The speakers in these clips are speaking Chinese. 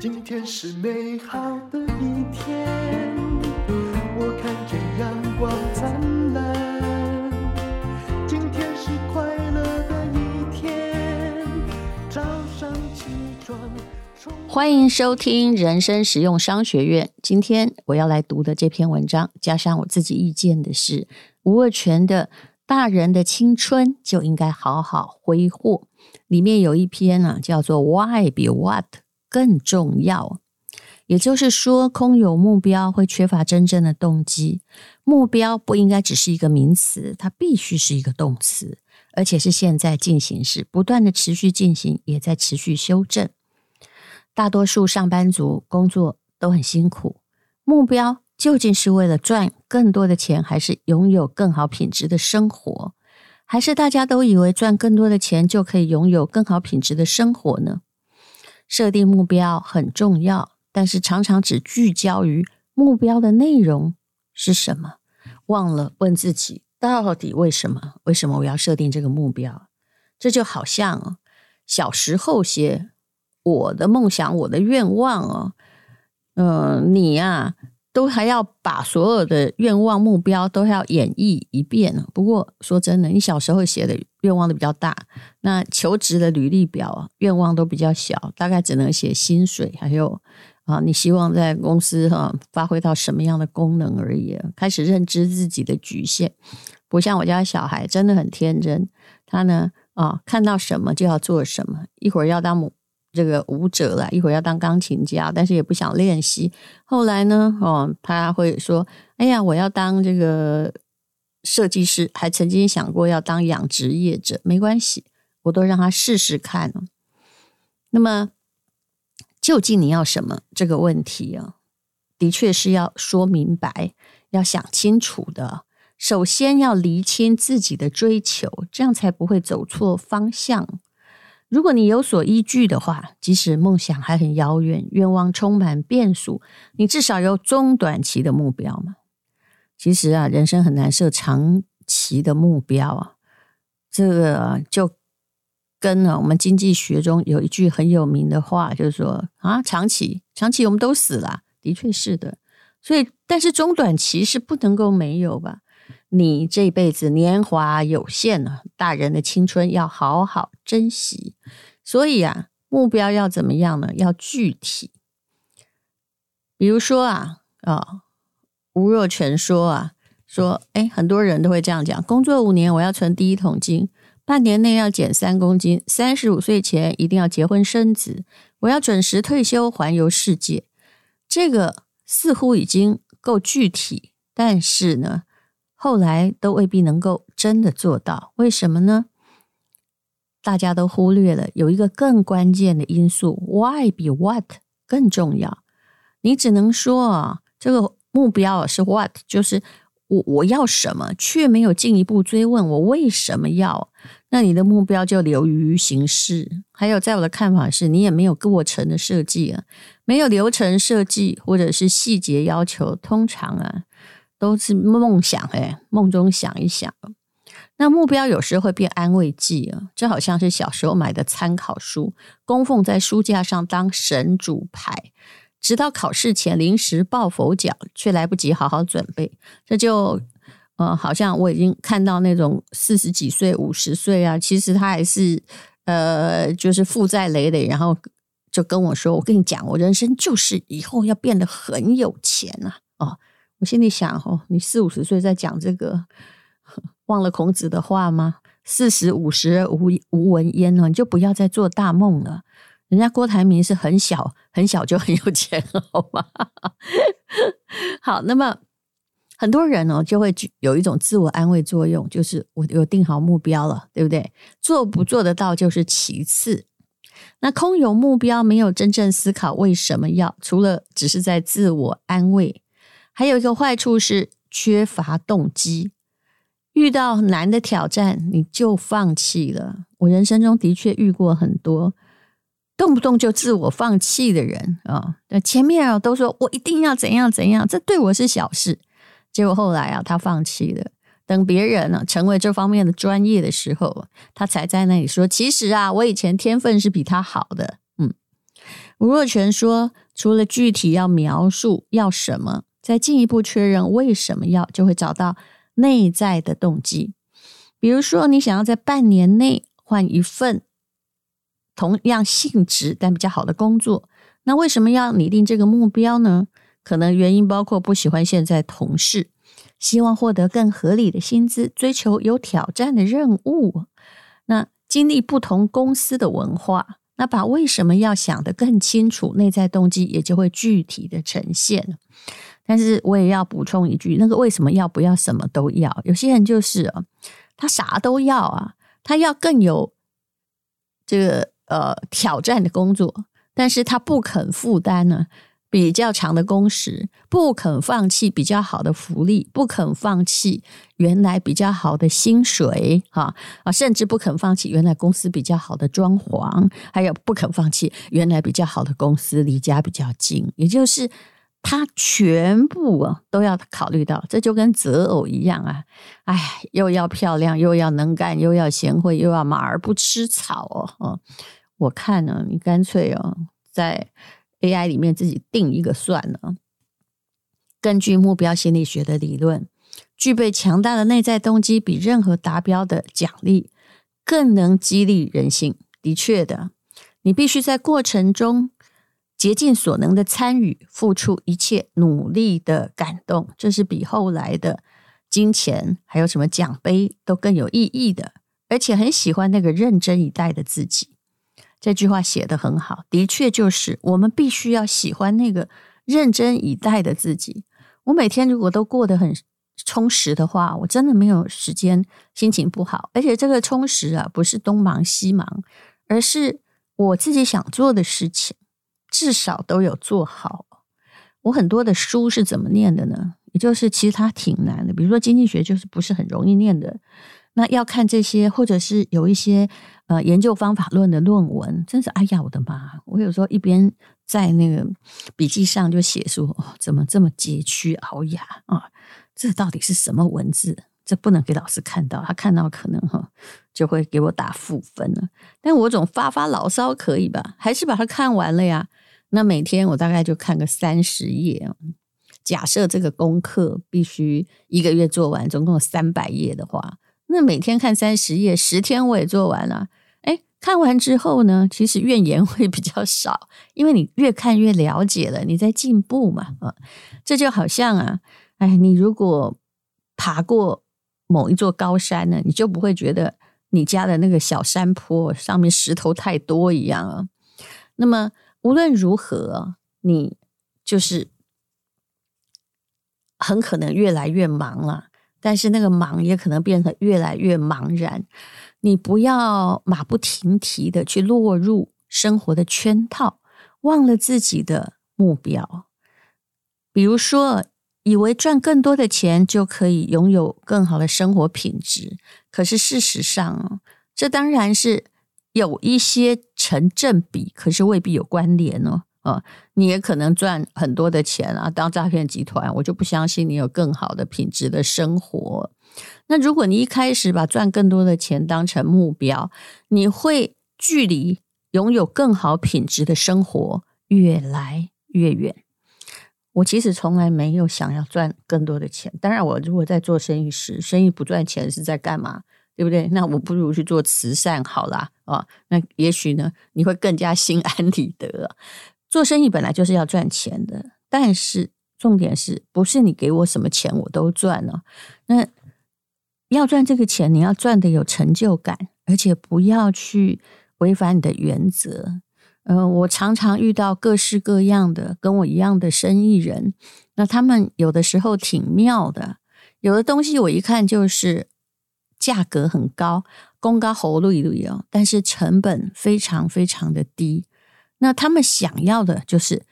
今天是美好的一天，我看见阳光灿烂。今天是快乐的一天，早上起床。欢迎收听人生实用商学院。今天我要来读的这篇文章，加上我自己意见的是吴若权的《大人的青春就应该好好挥霍》，里面有一篇呢、啊，叫做 “Why 比 What”。更重要，也就是说，空有目标会缺乏真正的动机。目标不应该只是一个名词，它必须是一个动词，而且是现在进行时，不断的持续进行，也在持续修正。大多数上班族工作都很辛苦，目标究竟是为了赚更多的钱，还是拥有更好品质的生活？还是大家都以为赚更多的钱就可以拥有更好品质的生活呢？设定目标很重要，但是常常只聚焦于目标的内容是什么，忘了问自己到底为什么？为什么我要设定这个目标？这就好像小时候写我的梦想、我的愿望哦，嗯、呃，你呀、都还要把所有的愿望目标都要演绎一遍。不过说真的，你小时候写的愿望都比较大，那求职的履历表啊，愿望都比较小，大概只能写薪水，还有啊，你希望在公司哈发挥到什么样的功能而已。开始认知自己的局限，不像我家小孩真的很天真，他呢啊看到什么就要做什么，一会儿要当母。这个舞者啦，一会儿要当钢琴家，但是也不想练习。后来呢，哦，他会说：“哎呀，我要当这个设计师。”还曾经想过要当养殖业者，没关系，我都让他试试看。那么，究竟你要什么？这个问题啊，的确是要说明白，要想清楚的。首先要厘清自己的追求，这样才不会走错方向。如果你有所依据的话，即使梦想还很遥远，愿望充满变数，你至少有中短期的目标嘛。其实啊，人生很难设长期的目标啊。这个就跟呢，我们经济学中有一句很有名的话，就是说啊，长期长期我们都死了，的确是的。所以，但是中短期是不能够没有吧。你这辈子年华有限呢，大人的青春要好好珍惜。所以啊，目标要怎么样呢？要具体。比如说啊，啊、吴若权说啊，说，哎，很多人都会这样讲：工作五年，我要存第一桶金；半年内要减三公斤；三十五岁前一定要结婚生子；我要准时退休，环游世界。这个似乎已经够具体，但是呢，后来都未必能够真的做到，为什么呢？大家都忽略了有一个更关键的因素，Why 比 What 更重要。你只能说啊，这个目标是 What，就是我我要什么，却没有进一步追问我为什么要，那你的目标就流于形式。还有，在我的看法是，你也没有过程的设计啊，没有流程设计或者是细节要求，通常啊。都是梦想哎，梦中想一想。那目标有时会变安慰剂啊，这好像是小时候买的参考书，供奉在书架上当神主牌，直到考试前临时抱佛脚，却来不及好好准备。这就呃，好像我已经看到那种四十几岁、五十岁啊，其实他还是呃，就是负债累累，然后就跟我说：“我跟你讲，我人生就是以后要变得很有钱啊！”哦。我心里想：哦，你四五十岁在讲这个，忘了孔子的话吗？四十五十无无闻焉呢，你就不要再做大梦了。人家郭台铭是很小很小就很有钱，好吗？好，那么很多人呢就会有一种自我安慰作用，就是我有定好目标了，对不对？做不做得到就是其次。那空有目标，没有真正思考为什么要，除了只是在自我安慰。还有一个坏处是缺乏动机，遇到难的挑战你就放弃了。我人生中的确遇过很多动不动就自我放弃的人啊。那前面啊都说我一定要怎样怎样，这对我是小事。结果后来啊，他放弃了。等别人呢成为这方面的专业的时候，他才在那里说：“其实啊，我以前天分是比他好的。”嗯，吴若权说，除了具体要描述要什么，再进一步确认为什么要，就会找到内在的动机。比如说，你想要在半年内换一份同样性质但比较好的工作，那为什么要拟定这个目标呢？可能原因包括不喜欢现在同事，希望获得更合理的薪资，追求有挑战的任务。那经历不同公司的文化。那把为什么要想得更清楚，内在动机也就会具体的呈现。但是我也要补充一句，那个为什么要不要什么都要？有些人就是啊，他啥都要啊，他要更有这个呃挑战的工作，但是他不肯负担呢。比较长的工时，不肯放弃比较好的福利，不肯放弃原来比较好的薪水，哈啊，甚至不肯放弃原来公司比较好的装潢，还有不肯放弃原来比较好的公司离家比较近，也就是他全部啊都要考虑到，这就跟择偶一样啊，哎，又要漂亮，又要能干，又要贤惠，又要马儿不吃草哦，哦，我看呢，你干脆哦，在。AI 里面自己定一个算了。根据目标心理学的理论，具备强大的内在动机，比任何达标的奖励更能激励人性。的确的，你必须在过程中竭尽所能的参与，付出一切努力的感动，这是比后来的金钱还有什么奖杯都更有意义的。而且很喜欢那个认真以待的自己。这句话写得很好，的确就是我们必须要喜欢那个认真以待的自己。我每天如果都过得很充实的话，我真的没有时间心情不好。而且这个充实啊，不是东忙西忙，而是我自己想做的事情，至少都有做好。我很多的书是怎么念的呢？也就是其实它挺难的，比如说经济学就是不是很容易念的。那要看这些，或者是有一些呃研究方法论的论文，真是哎呀我的妈！我有时候一边在那个笔记上就写说，哦，怎么这么佶屈聱牙啊？这到底是什么文字？这不能给老师看到，他看到可能哈就会给我打负分了。但我总发发牢骚可以吧？还是把它看完了呀？那每天我大概就看个三十页。假设这个功课必须一个月做完，总共有三百页的话。那每天看三十页，十天我也做完了。看完之后呢，其实怨言会比较少，因为你越看越了解了，你在进步嘛。啊，这就好像啊，哎，你如果爬过某一座高山呢，你就不会觉得你家的那个小山坡上面石头太多一样啊。那么无论如何，你就是很可能越来越忙了。但是那个忙也可能变得越来越茫然，你不要马不停蹄的去落入生活的圈套，忘了自己的目标。比如说，以为赚更多的钱就可以拥有更好的生活品质，可是事实上，这当然是有一些成正比，可是未必有关联哦。哦，你也可能赚很多的钱啊，当诈骗集团，我就不相信你有更好的品质的生活。那如果你一开始把赚更多的钱当成目标，你会距离拥有更好品质的生活越来越远。我其实从来没有想要赚更多的钱。当然，我如果在做生意时，生意不赚钱是在干嘛？对不对？那我不如去做慈善好啦。哦，那也许呢，你会更加心安理得。做生意本来就是要赚钱的，但是重点是不是你给我什么钱我都赚了？那要赚这个钱，你要赚得有成就感，而且不要去违反你的原则。嗯、我常常遇到各式各样的跟我一样的生意人，那他们有的时候挺妙的，有的东西我一看就是价格很高，功高喉绿绿哦，但是成本非常非常的低。那他们想要的就是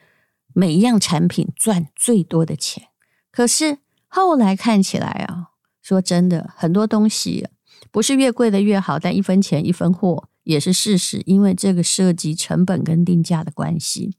每一样产品赚最多的钱，可是后来看起来啊，说真的，很多东西不是越贵的越好，但一分钱一分货也是事实，因为这个涉及成本跟定价的关系。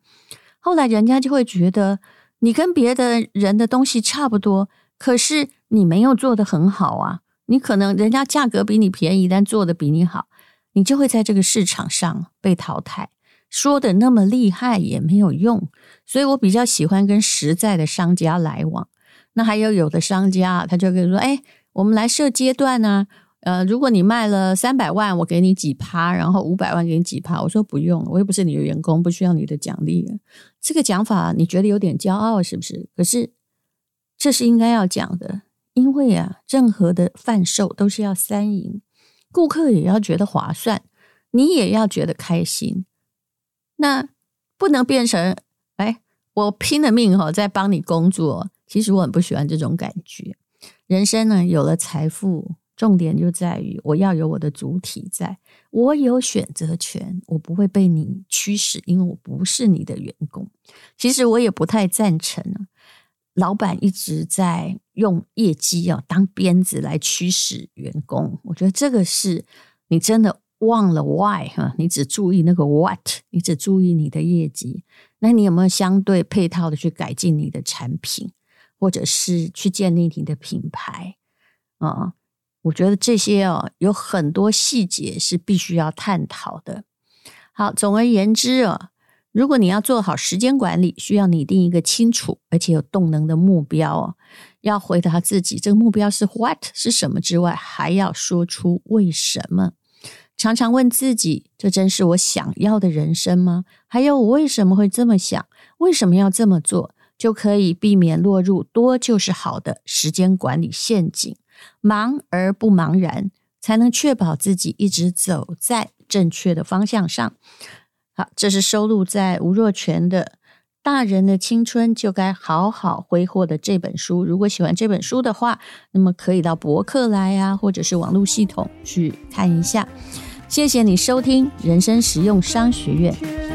后来人家就会觉得你跟别的人的东西差不多，可是你没有做得很好啊，你可能人家价格比你便宜，但做得比你好，你就会在这个市场上被淘汰。说的那么厉害也没有用，所以我比较喜欢跟实在的商家来往。那还有有的商家，他就跟你说：“哎，我们来设阶段呢、呃，如果你卖了三百万，我给你几趴，然后五百万给你几趴。”我说：“不用，我又不是你的员工，不需要你的奖励。”这个讲法你觉得有点骄傲是不是？可是这是应该要讲的，因为啊，任何的贩售都是要三赢，顾客也要觉得划算，你也要觉得开心。那不能变成哎，我拼了命哈在帮你工作。其实我很不喜欢这种感觉。人生呢，有了财富，重点就在于我要有我的主体在，我有选择权，我不会被你驱使，因为我不是你的员工。其实我也不太赞成老板一直在用业绩啊当鞭子来驱使员工。我觉得这个是你真的忘了 why 哈，你只注意那个 what，你只注意你的业绩，那你有没有相对配套的去改进你的产品？或者是去建立你的品牌啊，我觉得这些哦，有很多细节是必须要探讨的。好，总而言之啊，如果你要做好时间管理，需要拟定一个清楚而且有动能的目标哦。要回答自己，这个目标是 what 是什么之外，还要说出为什么。常常问自己，这真是我想要的人生吗？还有，我为什么会这么想？为什么要这么做？就可以避免落入多就是好的时间管理陷阱，忙而不茫然，才能确保自己一直走在正确的方向上。好，这是收录在吴若权的《大人的青春就该好好挥霍》的这本书。如果喜欢这本书的话，那么可以到博客来啊，或者是网络系统去看一下。谢谢你收听人生实用商学院。